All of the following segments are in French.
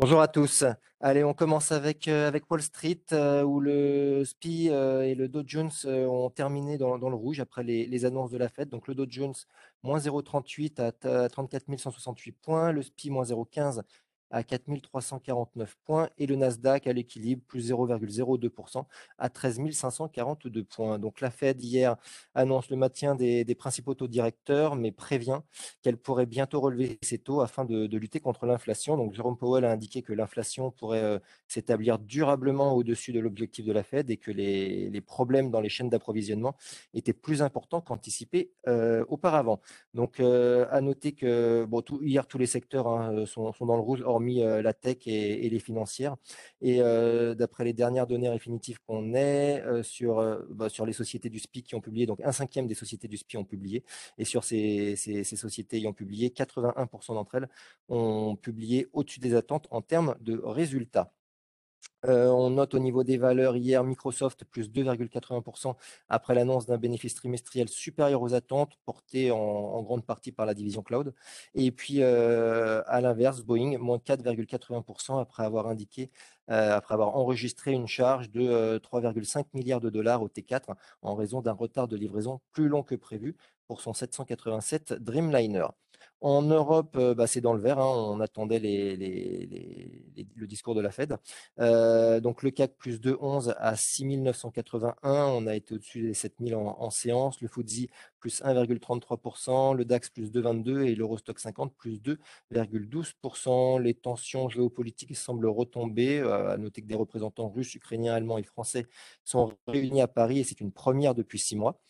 Bonjour à tous. Allez, on commence avec, euh, Wall Street, euh, où le SPI euh, et le Dow Jones ont terminé dans, le rouge après les, annonces de la Fed. Donc le Dow Jones, moins 0,38 à 34 168 points, le SPI, moins 0,15 à 4349 points et le Nasdaq à l'équilibre, plus 0,02% à 13 542 points. Donc la Fed hier annonce le maintien des, principaux taux directeurs, mais prévient qu'elle pourrait bientôt relever ses taux afin de, lutter contre l'inflation. Donc Jérôme Powell a indiqué que l'inflation pourrait euh, s'établir durablement au-dessus de l'objectif de la Fed et que les, problèmes dans les chaînes d'approvisionnement étaient plus importants qu'anticipés euh, auparavant. Donc euh, à noter que hier tous les secteurs hein, sont, dans le rouge, hormis euh, la tech et, les financières. Et euh, d'après les dernières données définitives qu'on ait euh, sur, bah, sur les sociétés du SPI qui ont publié, donc un cinquième des sociétés du SPI ont publié, et sur ces, ces, sociétés ayant publié, 81% d'entre elles ont publié au-dessus des attentes en termes de résultats. Euh, on note au niveau des valeurs hier Microsoft plus 2,80% après l'annonce d'un bénéfice trimestriel supérieur aux attentes, porté en, grande partie par la division cloud. Et puis euh, à l'inverse, Boeing moins 4,80% après avoir indiqué, euh, après avoir enregistré une charge de 3,5 milliards de dollars au T4 en raison d'un retard de livraison plus long que prévu pour son 787 Dreamliner. En Europe, euh, bah, c'est dans le vert. Hein. On attendait le discours de la Fed. Euh, donc le CAC plus 2,11 à 6981. On a été au-dessus des 7000 en, en séance. Le FTSE plus 1,33%. Le DAX plus 2,22 et l'Eurostock 50 plus 2,12%. Les tensions géopolitiques semblent retomber. Euh, à noter que des représentants russes, ukrainiens, allemands et français sont réunis à Paris et c'est une première depuis six mois.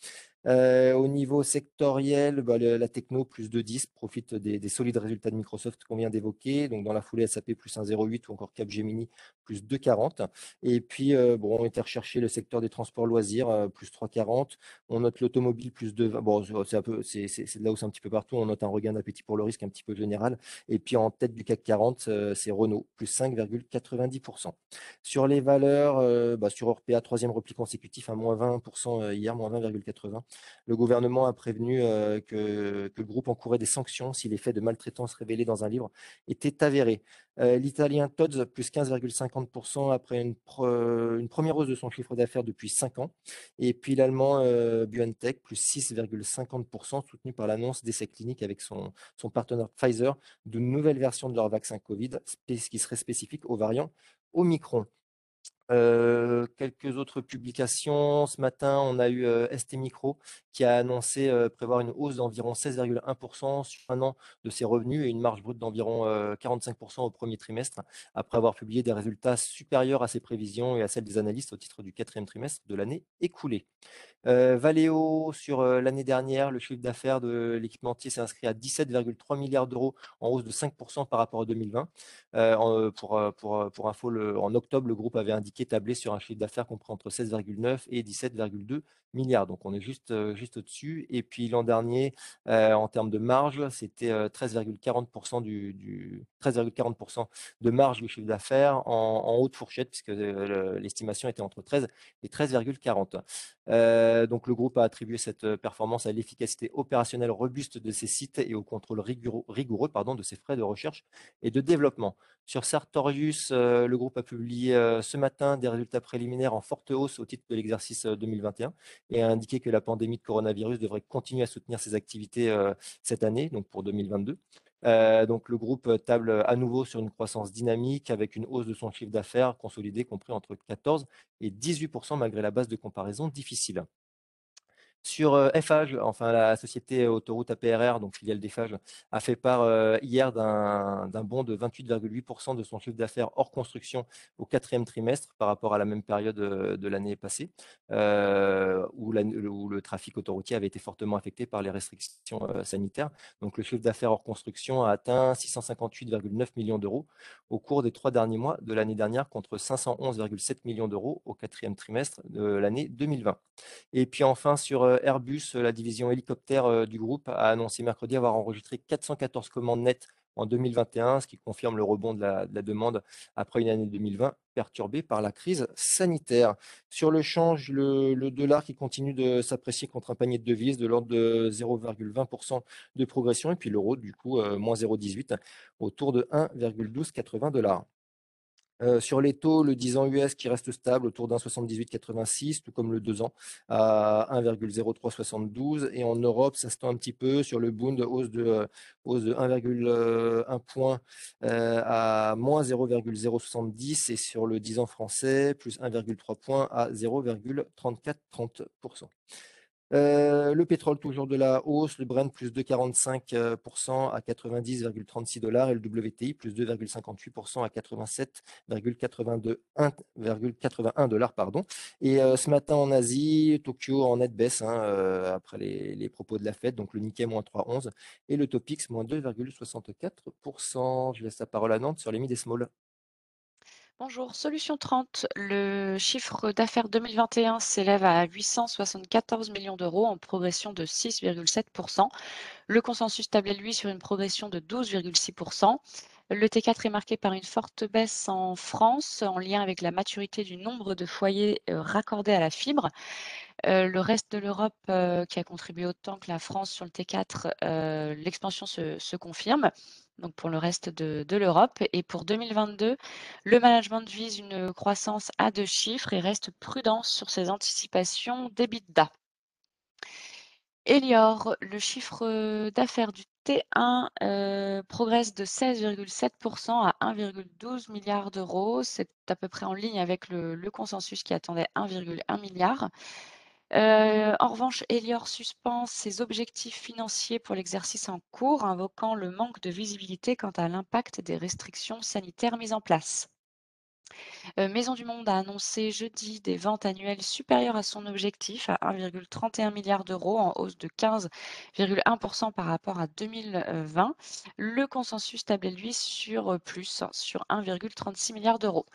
Au niveau sectoriel, bah, la techno plus de 10 profite des, solides résultats de Microsoft qu'on vient d'évoquer. Donc dans la foulée SAP plus 1,08 ou encore Capgemini plus 2,40. Et puis euh, bon, on était recherché le secteur des transports loisirs euh, plus 3,40. On note l'automobile plus 2. Bon, c'est de là où c'est un petit peu partout. On note un regain d'appétit pour le risque un petit peu général. Et puis en tête du CAC 40, c'est Renault plus 5,90%. Sur les valeurs, bah, sur Orpea, troisième repli consécutif à moins 20% hier, moins 20,80. Le gouvernement a prévenu euh, que, le groupe encourait des sanctions si les faits de maltraitance révélés dans un livre étaient avérés. Euh, l'italien Tod's, plus 15,50% après une, première hausse de son chiffre d'affaires depuis 5 ans. Et puis l'allemand euh, BioNTech, plus 6,50%, soutenu par l'annonce d'essais cliniques avec son, son partenaire Pfizer d'une nouvelle version de leur vaccin Covid, qui serait spécifique aux variants Omicron. Euh, quelques autres publications. Ce matin, on a eu euh, ST Micro qui a annoncé euh, prévoir une hausse d'environ 16,1% sur un an de ses revenus et une marge brute d'environ 45% au premier trimestre, après avoir publié des résultats supérieurs à ses prévisions et à celles des analystes au titre du quatrième trimestre de l'année écoulée. Valeo, sur l'année dernière, le chiffre d'affaires de l'équipementier s'est inscrit à 17,3 milliards d'euros en hausse de 5% par rapport à 2020. pour, pour, pour info, en octobre, le groupe avait indiqué tabler sur un chiffre d'affaires compris entre 16,9 et 17,2 milliards. Donc on est juste, juste au-dessus. Et puis l'an dernier, en termes de marge, c'était 13,40% du, du 13,40% de marge du chiffre d'affaires en, haute fourchette, puisque l'estimation était entre 13 et 13,40. Donc le groupe a attribué cette performance à l'efficacité opérationnelle robuste de ses sites et au contrôle rigoureux, de ses frais de recherche et de développement. Sur Sartorius, le groupe a publié ce matin des résultats préliminaires en forte hausse au titre de l'exercice 2021 et a indiqué que la pandémie de coronavirus devrait continuer à soutenir ses activités cette année, donc pour 2022. donc le groupe table à nouveau sur une croissance dynamique avec une hausse de son chiffre d'affaires consolidé compris entre 14 et 18% malgré la base de comparaison difficile. Sur FH, enfin la société autoroute APRR, donc filiale d'EFAGE, a fait part hier d'un bond de 28,8% de son chiffre d'affaires hors construction au quatrième trimestre par rapport à la même période de l'année passée, où, le trafic autoroutier avait été fortement affecté par les restrictions sanitaires. Donc le chiffre d'affaires hors construction a atteint 658,9 millions d'euros au cours des trois derniers mois de l'année dernière contre 511,7 millions d'euros au quatrième trimestre de l'année 2020. Et puis enfin sur Airbus, euh, la division hélicoptère euh, du groupe, a annoncé mercredi avoir enregistré 414 commandes nettes en 2021, ce qui confirme le rebond de la, demande après une année 2020 perturbée par la crise sanitaire. Sur le change, le, le dollar qui continue de s'apprécier contre un panier de devises de l'ordre de 0,20% de progression, et puis l'euro, du coup, moins 0,18, autour de 1,1280 dollars. Euh, sur les taux, le 10 ans US qui reste stable autour d'un 78,86, tout comme le 2 ans à 1,0372. Et en Europe, ça se tend un petit peu sur le Bund, hausse de, hausse de 1,1 point euh, à moins 0,070 et sur le 10 ans français, plus 1,3 point à 0,3430%. Euh, le pétrole toujours de la hausse, le Brent plus 2,45% à 90,36 dollars et le WTI plus 2,58% à 87,81 dollars. Pardon. Et euh, ce matin en Asie, Tokyo en net baisse hein, euh, après les, propos de la Fed, donc le Nikkei moins 3,11 et le Topix moins 2,64%. Je laisse la parole à Nantes sur les mid et small. Bonjour, Solution 30. Le chiffre d'affaires 2021 s'élève à 874 millions d'euros en progression de 6,7%. Le consensus tablait lui sur une progression de 12,6%. Le T4 est marqué par une forte baisse en France en lien avec la maturité du nombre de foyers euh, raccordés à la fibre. Euh, le reste de l'Europe euh, qui a contribué autant que la France sur le T4, l'expansion se, confirme donc pour le reste de, l'Europe. Et pour 2022, le management vise une croissance à deux chiffres et reste prudent sur ses anticipations d'EBITDA. Elior, le chiffre d'affaires du T1 euh, progresse de 16,7% à 1,12 milliard d'euros. C'est à peu près en ligne avec le, consensus qui attendait 1,1 milliard. Euh, en revanche, Elior suspend ses objectifs financiers pour l'exercice en cours, invoquant le manque de visibilité quant à l'impact des restrictions sanitaires mises en place. Euh, Maison du Monde a annoncé jeudi des ventes annuelles supérieures à son objectif à 1,31 milliard d'euros en hausse de 15,1% par rapport à 2020. Le consensus tablait lui sur plus, sur 1,36 milliard d'euros.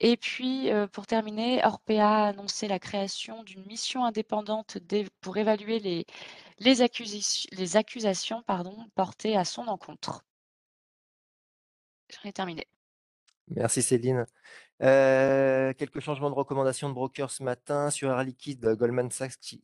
Et puis, euh, pour terminer, Orpea a annoncé la création d'une mission indépendante pour évaluer les, les, accusations pardon, portées à son encontre. J'en ai terminé. Merci Céline. Euh, quelques changements de recommandations de broker ce matin sur Air Liquide, Goldman Sachs, qui,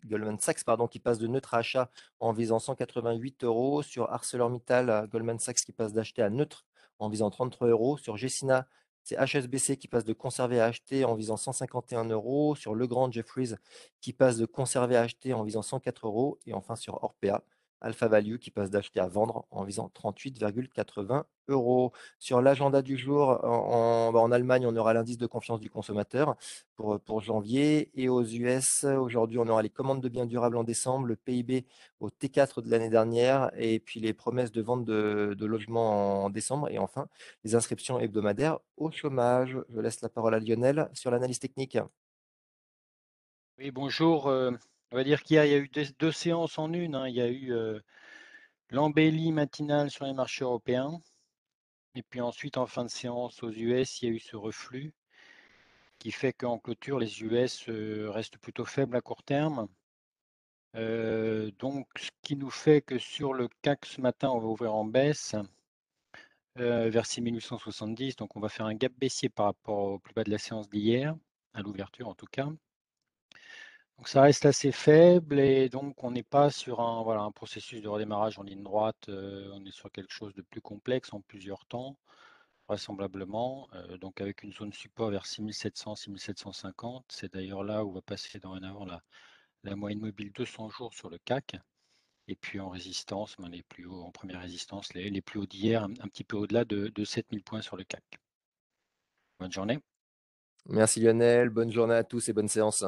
pardon, qui passe de neutre à achat en visant 188 euros. Sur ArcelorMittal, Goldman Sachs qui passe d'acheter à neutre en visant 33 euros. Sur Gessina, c'est HSBC qui passe de conserver à acheter en visant 151 euros. Sur Legrand Jeffries qui passe de conserver à acheter en visant 104 euros. Et enfin sur Orpea, Alpha Value qui passe d'acheter à vendre en visant 38,80 euros. Sur l'agenda du jour, bah, en, Allemagne, on aura l'indice de confiance du consommateur pour, pour janvier. Et aux US, aujourd'hui, on aura les commandes de biens durables en décembre, le PIB au T4 de l'année dernière, et puis les promesses de vente de, de logements en décembre. Et enfin, les inscriptions hebdomadaires au chômage. Je laisse la parole à Lionel sur l'analyse technique. Oui, bonjour. Euh, on va dire qu'il y, a eu deux, séances en une. Hein. Il y a eu euh, l'embellie matinale sur les marchés européens. Et puis ensuite, en fin de séance aux US, il y a eu ce reflux qui fait qu'en clôture, les US euh, restent plutôt faibles à court terme. Euh, donc, ce qui nous fait que sur le CAC ce matin, on va ouvrir en baisse vers 6870. Donc, on va faire un gap baissier par rapport au plus bas de la séance d'hier, à l'ouverture en tout cas. Donc ça reste assez faible et donc on n'est pas sur un, processus de redémarrage en ligne droite, euh, on est sur quelque chose de plus complexe en plusieurs temps, vraisemblablement, euh, donc avec une zone support vers 6700, 6750, c'est d'ailleurs là où va passer dorénavant la, la moyenne mobile 200 jours sur le CAC, et puis en résistance, ben, plus hauts, en première résistance, les, les plus hauts d'hier, un, petit peu au-delà de, de 7000 points sur le CAC. Bonne journée. Merci Lionel, bonne journée à tous et bonne séance.